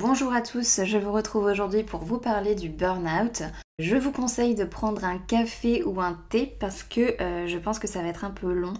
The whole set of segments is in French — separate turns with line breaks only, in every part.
Bonjour à tous, je vous retrouve aujourd'hui pour vous parler du burn-out. Je vous conseille de prendre un café ou un thé parce que euh, je pense que ça va être un peu long.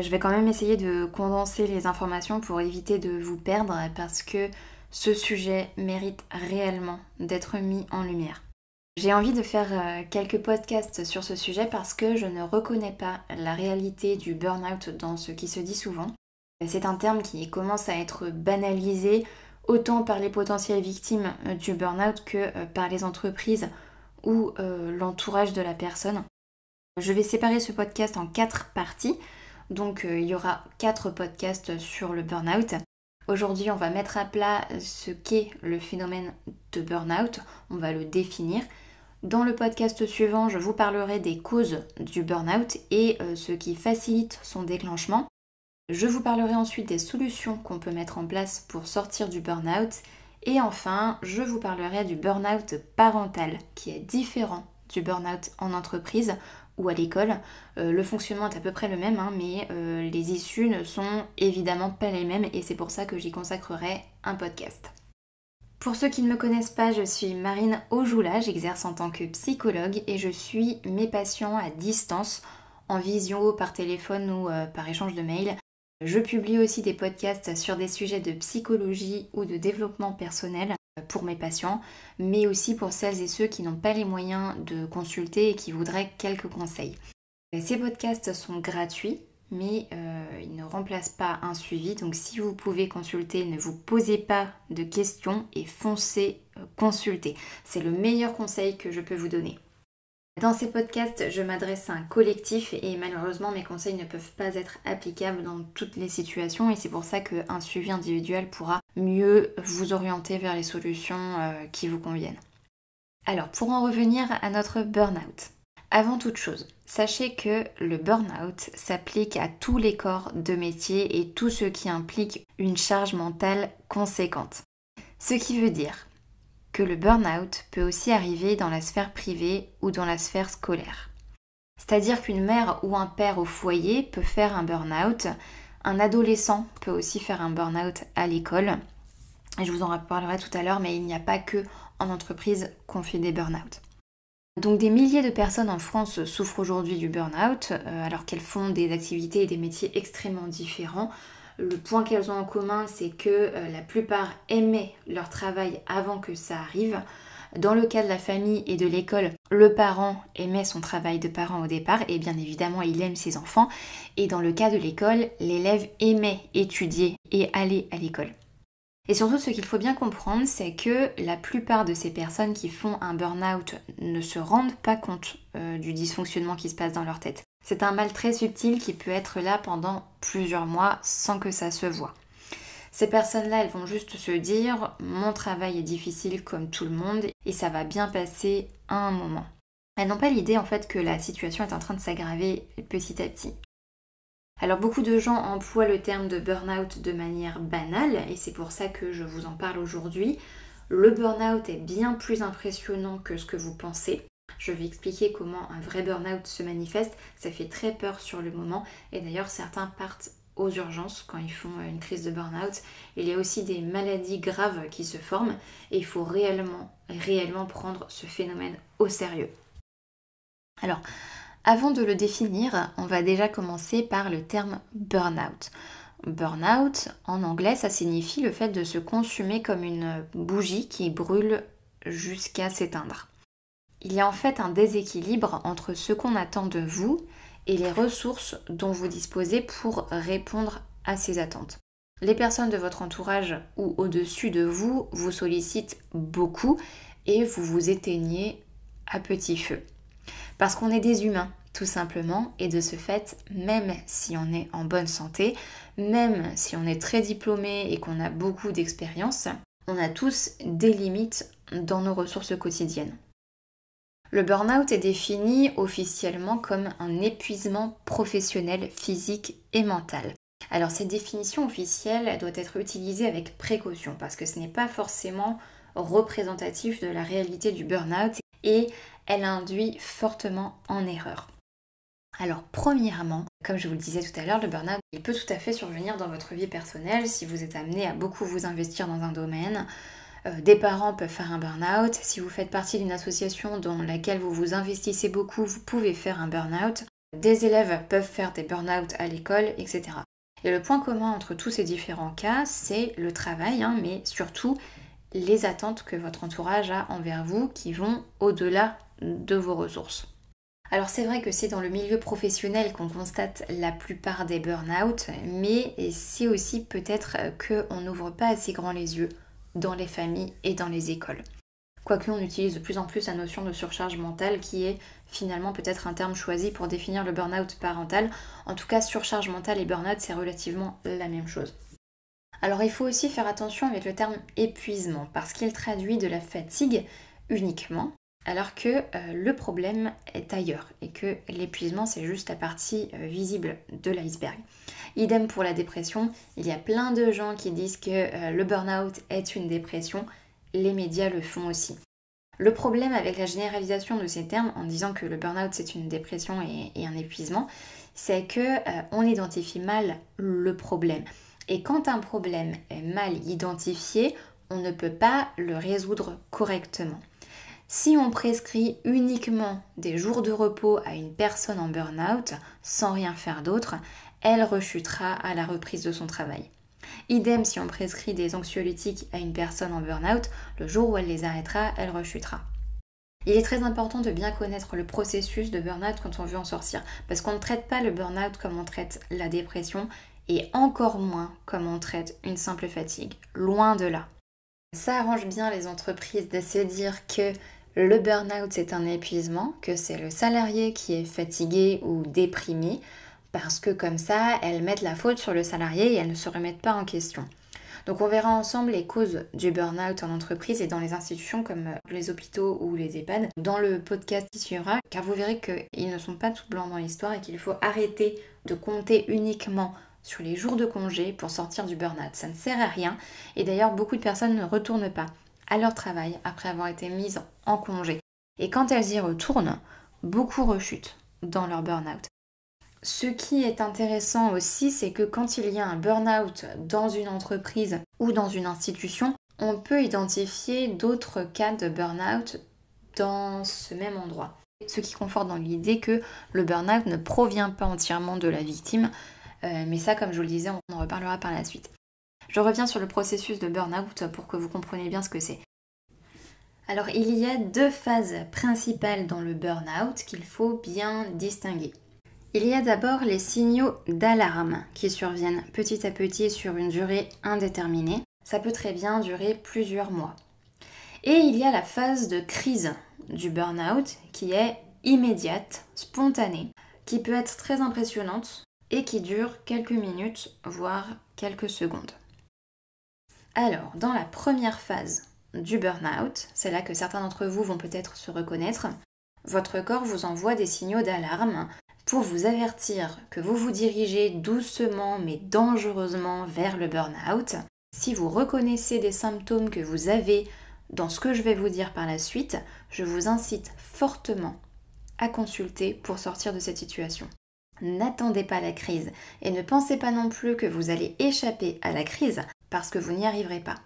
Je vais quand même essayer de condenser les informations pour éviter de vous perdre parce que ce sujet mérite réellement d'être mis en lumière. J'ai envie de faire euh, quelques podcasts sur ce sujet parce que je ne reconnais pas la réalité du burn-out dans ce qui se dit souvent. C'est un terme qui commence à être banalisé autant par les potentielles victimes euh, du burn-out que euh, par les entreprises ou euh, l'entourage de la personne. Je vais séparer ce podcast en quatre parties. Donc il y aura quatre podcasts sur le burn-out. Aujourd'hui, on va mettre à plat ce qu'est le phénomène de burn-out. On va le définir. Dans le podcast suivant, je vous parlerai des causes du burn-out et ce qui facilite son déclenchement. Je vous parlerai ensuite des solutions qu'on peut mettre en place pour sortir du burn-out. Et enfin, je vous parlerai du burn-out parental qui est différent du burn-out en entreprise ou à l'école. Euh, le fonctionnement est à peu près le même, hein, mais euh, les issues ne sont évidemment pas les mêmes et c'est pour ça que j'y consacrerai un podcast. Pour ceux qui ne me connaissent pas, je suis Marine Aujoula, j'exerce en tant que psychologue et je suis mes patients à distance, en visio, par téléphone ou euh, par échange de mails. Je publie aussi des podcasts sur des sujets de psychologie ou de développement personnel pour mes patients, mais aussi pour celles et ceux qui n'ont pas les moyens de consulter et qui voudraient quelques conseils. Ces podcasts sont gratuits, mais euh, ils ne remplacent pas un suivi, donc si vous pouvez consulter, ne vous posez pas de questions et foncez euh, consulter. C'est le meilleur conseil que je peux vous donner. Dans ces podcasts, je m'adresse à un collectif et malheureusement mes conseils ne peuvent pas être applicables dans toutes les situations et c'est pour ça qu'un suivi individuel pourra mieux vous orienter vers les solutions euh, qui vous conviennent. Alors pour en revenir à notre burn-out. Avant toute chose, sachez que le burn-out s'applique à tous les corps de métier et tout ce qui implique une charge mentale conséquente. Ce qui veut dire que le burn-out peut aussi arriver dans la sphère privée ou dans la sphère scolaire. C'est-à-dire qu'une mère ou un père au foyer peut faire un burn-out, un adolescent peut aussi faire un burn-out à l'école. Je vous en reparlerai tout à l'heure, mais il n'y a pas que en entreprise qu'on fait des burn-out. Donc des milliers de personnes en France souffrent aujourd'hui du burn-out, euh, alors qu'elles font des activités et des métiers extrêmement différents. Le point qu'elles ont en commun, c'est que euh, la plupart aimaient leur travail avant que ça arrive. Dans le cas de la famille et de l'école, le parent aimait son travail de parent au départ et bien évidemment il aime ses enfants. Et dans le cas de l'école, l'élève aimait étudier et aller à l'école. Et surtout, ce qu'il faut bien comprendre, c'est que la plupart de ces personnes qui font un burn-out ne se rendent pas compte euh, du dysfonctionnement qui se passe dans leur tête. C'est un mal très subtil qui peut être là pendant plusieurs mois sans que ça se voit. Ces personnes-là, elles vont juste se dire mon travail est difficile comme tout le monde et ça va bien passer à un moment. Elles n'ont pas l'idée en fait que la situation est en train de s'aggraver petit à petit. Alors beaucoup de gens emploient le terme de burn-out de manière banale et c'est pour ça que je vous en parle aujourd'hui. Le burn-out est bien plus impressionnant que ce que vous pensez. Je vais expliquer comment un vrai burn-out se manifeste. Ça fait très peur sur le moment. Et d'ailleurs, certains partent aux urgences quand ils font une crise de burn-out. Il y a aussi des maladies graves qui se forment et il faut réellement, réellement prendre ce phénomène au sérieux. Alors, avant de le définir, on va déjà commencer par le terme burn-out. Burn-out, en anglais, ça signifie le fait de se consumer comme une bougie qui brûle jusqu'à s'éteindre. Il y a en fait un déséquilibre entre ce qu'on attend de vous et les ressources dont vous disposez pour répondre à ces attentes. Les personnes de votre entourage ou au-dessus de vous vous sollicitent beaucoup et vous vous éteignez à petit feu. Parce qu'on est des humains, tout simplement, et de ce fait, même si on est en bonne santé, même si on est très diplômé et qu'on a beaucoup d'expérience, on a tous des limites dans nos ressources quotidiennes. Le burn-out est défini officiellement comme un épuisement professionnel, physique et mental. Alors cette définition officielle doit être utilisée avec précaution parce que ce n'est pas forcément représentatif de la réalité du burn-out et elle induit fortement en erreur. Alors premièrement, comme je vous le disais tout à l'heure, le burn-out, peut tout à fait survenir dans votre vie personnelle si vous êtes amené à beaucoup vous investir dans un domaine, des parents peuvent faire un burn-out. Si vous faites partie d'une association dans laquelle vous vous investissez beaucoup, vous pouvez faire un burn-out. Des élèves peuvent faire des burn-out à l'école, etc. Et le point commun entre tous ces différents cas, c'est le travail, hein, mais surtout les attentes que votre entourage a envers vous qui vont au-delà de vos ressources. Alors c'est vrai que c'est dans le milieu professionnel qu'on constate la plupart des burn-out, mais c'est aussi peut-être qu'on n'ouvre pas assez grand les yeux dans les familles et dans les écoles. Quoique on utilise de plus en plus la notion de surcharge mentale qui est finalement peut-être un terme choisi pour définir le burn-out parental. En tout cas, surcharge mentale et burn-out, c'est relativement la même chose. Alors il faut aussi faire attention avec le terme épuisement parce qu'il traduit de la fatigue uniquement alors que euh, le problème est ailleurs et que l'épuisement c'est juste la partie euh, visible de l'iceberg. Idem pour la dépression, il y a plein de gens qui disent que euh, le burn-out est une dépression, les médias le font aussi. Le problème avec la généralisation de ces termes en disant que le burn-out c'est une dépression et, un épuisement, c'est que on identifie mal le problème. Et quand un problème est mal identifié, on ne peut pas le résoudre correctement. Si on prescrit uniquement des jours de repos à une personne en burn-out sans rien faire d'autre, elle rechutera à la reprise de son travail. Idem si on prescrit des anxiolytiques à une personne en burn-out, le jour où elle les arrêtera, elle rechutera. Il est très important de bien connaître le processus de burn-out quand on veut en sortir, parce qu'on ne traite pas le burn-out comme on traite la dépression, et encore moins comme on traite une simple fatigue, loin de là. Ça arrange bien les entreprises de se dire que le burn-out c'est un épuisement, que c'est le salarié qui est fatigué ou déprimé, parce que comme ça, elles mettent la faute sur le salarié et elles ne se remettent pas en question. Donc on verra ensemble les causes du burn-out en entreprise et dans les institutions comme les hôpitaux ou les EHPAD dans le podcast qui suivra, car vous verrez qu'ils ne sont pas tout blancs dans l'histoire et qu'il faut arrêter de compter uniquement sur les jours de congé pour sortir du burn-out. Ça ne sert à rien et d'ailleurs beaucoup de personnes ne retournent pas à leur travail après avoir été mises en congé. Et quand elles y retournent, beaucoup rechutent dans leur burn-out. Ce qui est intéressant aussi, c'est que quand il y a un burn-out dans une entreprise ou dans une institution, on peut identifier d'autres cas de burn-out dans ce même endroit. Ce qui conforte dans l'idée que le burn-out ne provient pas entièrement de la victime, mais ça, comme je vous le disais, on en reparlera par la suite. Je reviens sur le processus de burn-out pour que vous compreniez bien ce que c'est. Alors, il y a deux phases principales dans le burn-out qu'il faut bien distinguer. Il y a d'abord les signaux d'alarme qui surviennent petit à petit sur une durée indéterminée. Ça peut très bien durer plusieurs mois. Et il y a la phase de crise du burn-out qui est immédiate, spontanée, qui peut être très impressionnante et qui dure quelques minutes, voire quelques secondes. Alors, dans la première phase du burn-out, c'est là que certains d'entre vous vont peut-être se reconnaître, votre corps vous envoie des signaux d'alarme pour vous avertir que vous vous dirigez doucement mais dangereusement vers le burn-out. Si vous reconnaissez des symptômes que vous avez dans ce que je vais vous dire par la suite, je vous incite fortement à consulter pour sortir de cette situation. N'attendez pas la crise et ne pensez pas non plus que vous allez échapper à la crise parce que vous n'y arriverez pas.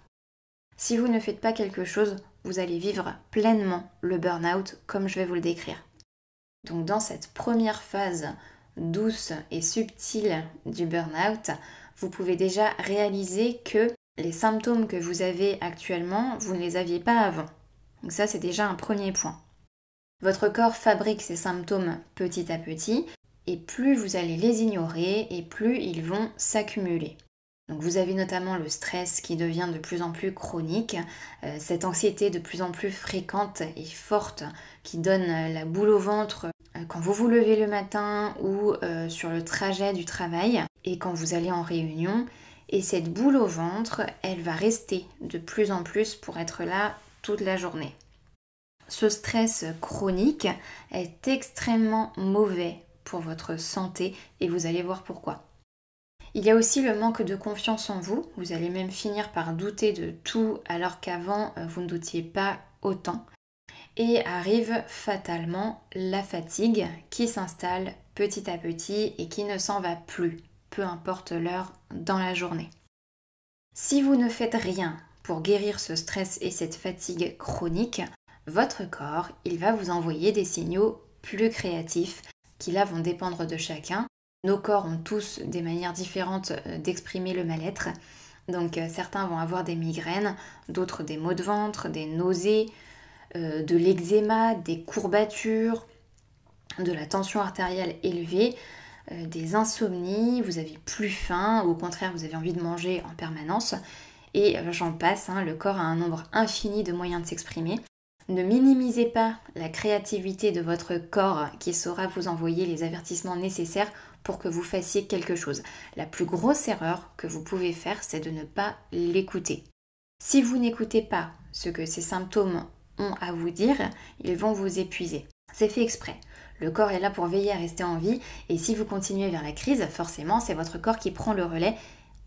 Si vous ne faites pas quelque chose, vous allez vivre pleinement le burn-out comme je vais vous le décrire. Donc dans cette première phase douce et subtile du burn-out, vous pouvez déjà réaliser que les symptômes que vous avez actuellement, vous ne les aviez pas avant. Donc ça c'est déjà un premier point. Votre corps fabrique ces symptômes petit à petit et plus vous allez les ignorer et plus ils vont s'accumuler. Donc vous avez notamment le stress qui devient de plus en plus chronique, euh, cette anxiété de plus en plus fréquente et forte qui donne euh, la boule au ventre euh, quand vous vous levez le matin ou sur le trajet du travail et quand vous allez en réunion. Et cette boule au ventre, elle va rester de plus en plus pour être là toute la journée. Ce stress chronique est extrêmement mauvais votre santé et vous allez voir pourquoi. Il y a aussi le manque de confiance en vous. Vous allez même finir par douter de tout alors qu'avant euh, vous ne doutiez pas autant. Et arrive fatalement la fatigue qui s'installe petit à petit et qui ne s'en va plus, peu importe l'heure dans la journée. Si vous ne faites rien pour guérir ce stress et cette fatigue chronique, votre corps, il va vous envoyer des signaux plus créatifs qui là vont dépendre de chacun. Nos corps ont tous des manières différentes euh, d'exprimer le mal-être. Donc euh, certains vont avoir des migraines, d'autres des maux de ventre, des nausées, euh, de l'eczéma, des courbatures, de la tension artérielle élevée, des insomnies, vous avez plus faim, ou au contraire vous avez envie de manger en permanence. Et j'en passe, hein, le corps a un nombre infini de moyens de s'exprimer. Ne minimisez pas la créativité de votre corps qui saura vous envoyer les avertissements nécessaires pour que vous fassiez quelque chose. La plus grosse erreur que vous pouvez faire, c'est de ne pas l'écouter. Si vous n'écoutez pas ce que ces symptômes ont à vous dire, ils vont vous épuiser. C'est fait exprès. Le corps est là pour veiller à rester en vie et si vous continuez vers la crise, forcément, c'est votre corps qui prend le relais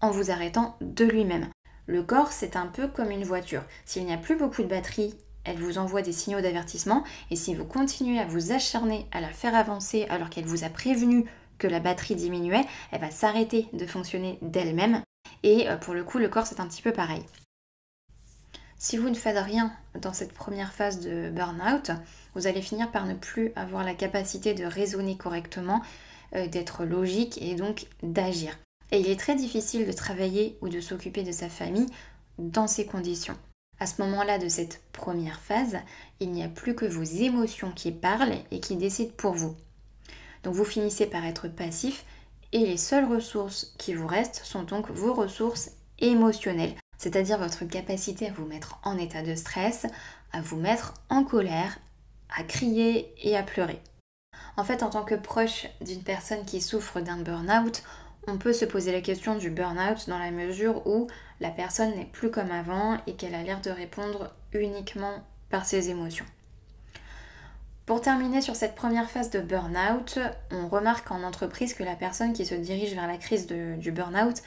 en vous arrêtant de lui-même. Le corps, c'est un peu comme une voiture. S'il n'y a plus beaucoup de batterie elle vous envoie des signaux d'avertissement et si vous continuez à vous acharner à la faire avancer alors qu'elle vous a prévenu que la batterie diminuait, elle va s'arrêter de fonctionner d'elle-même et euh, pour le coup le corps c'est un petit peu pareil. Si vous ne faites rien dans cette première phase de burn-out, vous allez finir par ne plus avoir la capacité de raisonner correctement, euh, d'être logique et donc d'agir. Et il est très difficile de travailler ou de s'occuper de sa famille dans ces conditions. À ce moment-là de cette première phase, il n'y a plus que vos émotions qui parlent et qui décident pour vous. Donc vous finissez par être passif et les seules ressources qui vous restent sont donc vos ressources émotionnelles, c'est-à-dire votre capacité à vous mettre en état de stress, à vous mettre en colère, à crier et à pleurer. En fait, en tant que proche d'une personne qui souffre d'un burn-out, on peut se poser la question du burn-out dans la mesure où la personne n'est plus comme avant et qu'elle a l'air de répondre uniquement par ses émotions. Pour terminer sur cette première phase de burn-out, on remarque en entreprise que la personne qui se dirige vers la crise du burn-out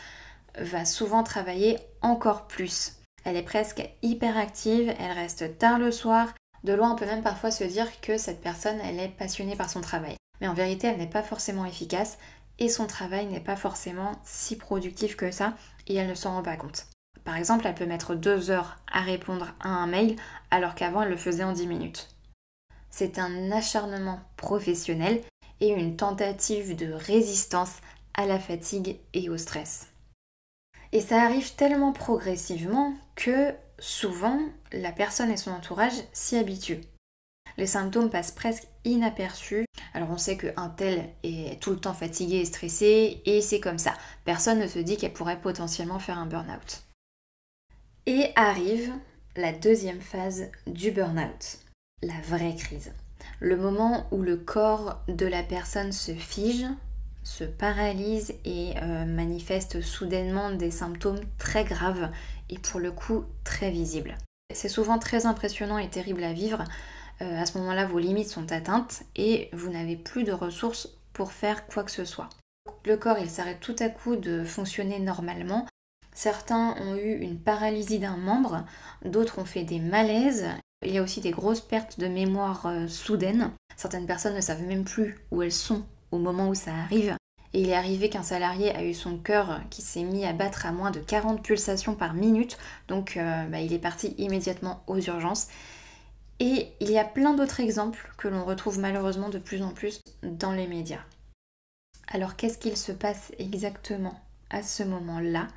va souvent travailler encore plus. Elle est presque hyperactive, elle reste tard le soir. De loin, on peut même parfois se dire que cette personne, elle est passionnée par son travail. Mais en vérité, elle n'est pas forcément efficace et son travail n'est pas forcément si productif que ça et elle ne s'en rend pas compte. Par exemple, elle peut mettre deux heures à répondre à un mail alors qu'avant elle le faisait en 10 minutes. C'est un acharnement professionnel et une tentative de résistance à la fatigue et au stress. Et ça arrive tellement progressivement que souvent la personne et son entourage s'y habituent. Les symptômes passent presque inaperçus. Alors on sait qu'un tel est tout le temps fatigué et stressé et c'est comme ça. Personne ne se dit qu'elle pourrait potentiellement faire un burn-out. Et arrive la deuxième phase du burn-out, la vraie crise. Le moment où le corps de la personne se fige, se paralyse et euh, manifeste soudainement des symptômes très graves et pour le coup très visibles. C'est souvent très impressionnant et terrible à vivre euh, à ce moment-là, vos limites sont atteintes et vous n'avez plus de ressources pour faire quoi que ce soit. Le corps, il s'arrête tout à coup de fonctionner normalement. Certains ont eu une paralysie d'un membre, d'autres ont fait des malaises. Il y a aussi des grosses pertes de mémoire euh, soudaines. Certaines personnes ne savent même plus où elles sont au moment où ça arrive. Et il est arrivé qu'un salarié a eu son cœur qui s'est mis à battre à moins de 40 pulsations par minute, donc euh, bah, il est parti immédiatement aux urgences. Et il y a plein d'autres exemples que l'on retrouve malheureusement de plus en plus dans les médias. Alors qu'est-ce qu'il se passe exactement à ce moment-là?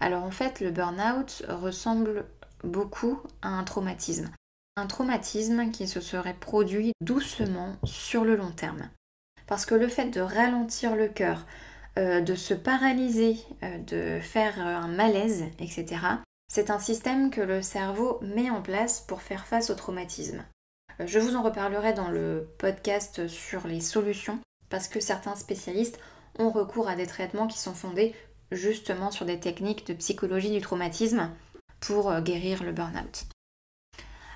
Alors en fait, le burn-out ressemble beaucoup à un traumatisme. Un traumatisme qui se serait produit doucement sur le long terme. Parce que le fait de ralentir le cœur, euh, de se paralyser, euh, de faire un malaise, etc., c'est un système que le cerveau met en place pour faire face au traumatisme. Euh, je vous en reparlerai dans le podcast sur les solutions parce que certains spécialistes ont recours à des traitements qui sont fondés justement sur des techniques de psychologie du traumatisme pour euh, guérir le burn-out.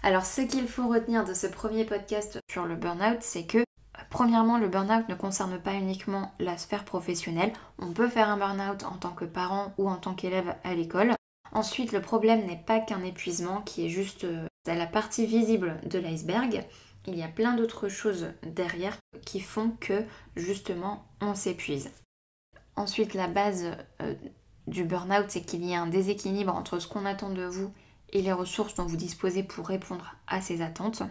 Alors ce qu'il faut retenir de ce premier podcast sur le burn-out, c'est que Premièrement, le burn-out ne concerne pas uniquement la sphère professionnelle. On peut faire un burn-out en tant que parent ou en tant qu'élève à l'école. Ensuite, le problème n'est pas qu'un épuisement qui est juste euh, la partie visible de l'iceberg. Il y a plein d'autres choses derrière qui font que justement on s'épuise. Ensuite, la base euh, du burn-out, c'est qu'il y a un déséquilibre entre ce qu'on attend de vous et les ressources dont vous disposez pour répondre à ces attentes.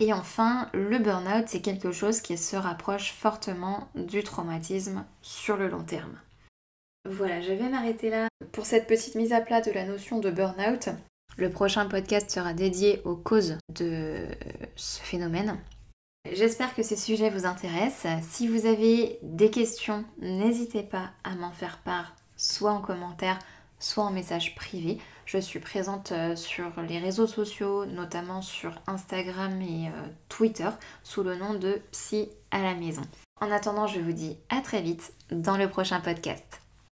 Et enfin, le burn-out, c'est quelque chose qui se rapproche fortement du traumatisme sur le long terme. Voilà, je vais m'arrêter là pour cette petite mise à plat de la notion de burn-out. Le prochain podcast sera dédié aux causes de ce phénomène. J'espère que ces sujets vous intéressent. Si vous avez des questions, n'hésitez pas à m'en faire part, soit en commentaire, soit en message privé. Je suis présente euh, sur les réseaux sociaux, notamment sur Instagram et euh, Twitter, sous le nom de Psy à la maison. En attendant, je vous dis à très vite dans le prochain podcast.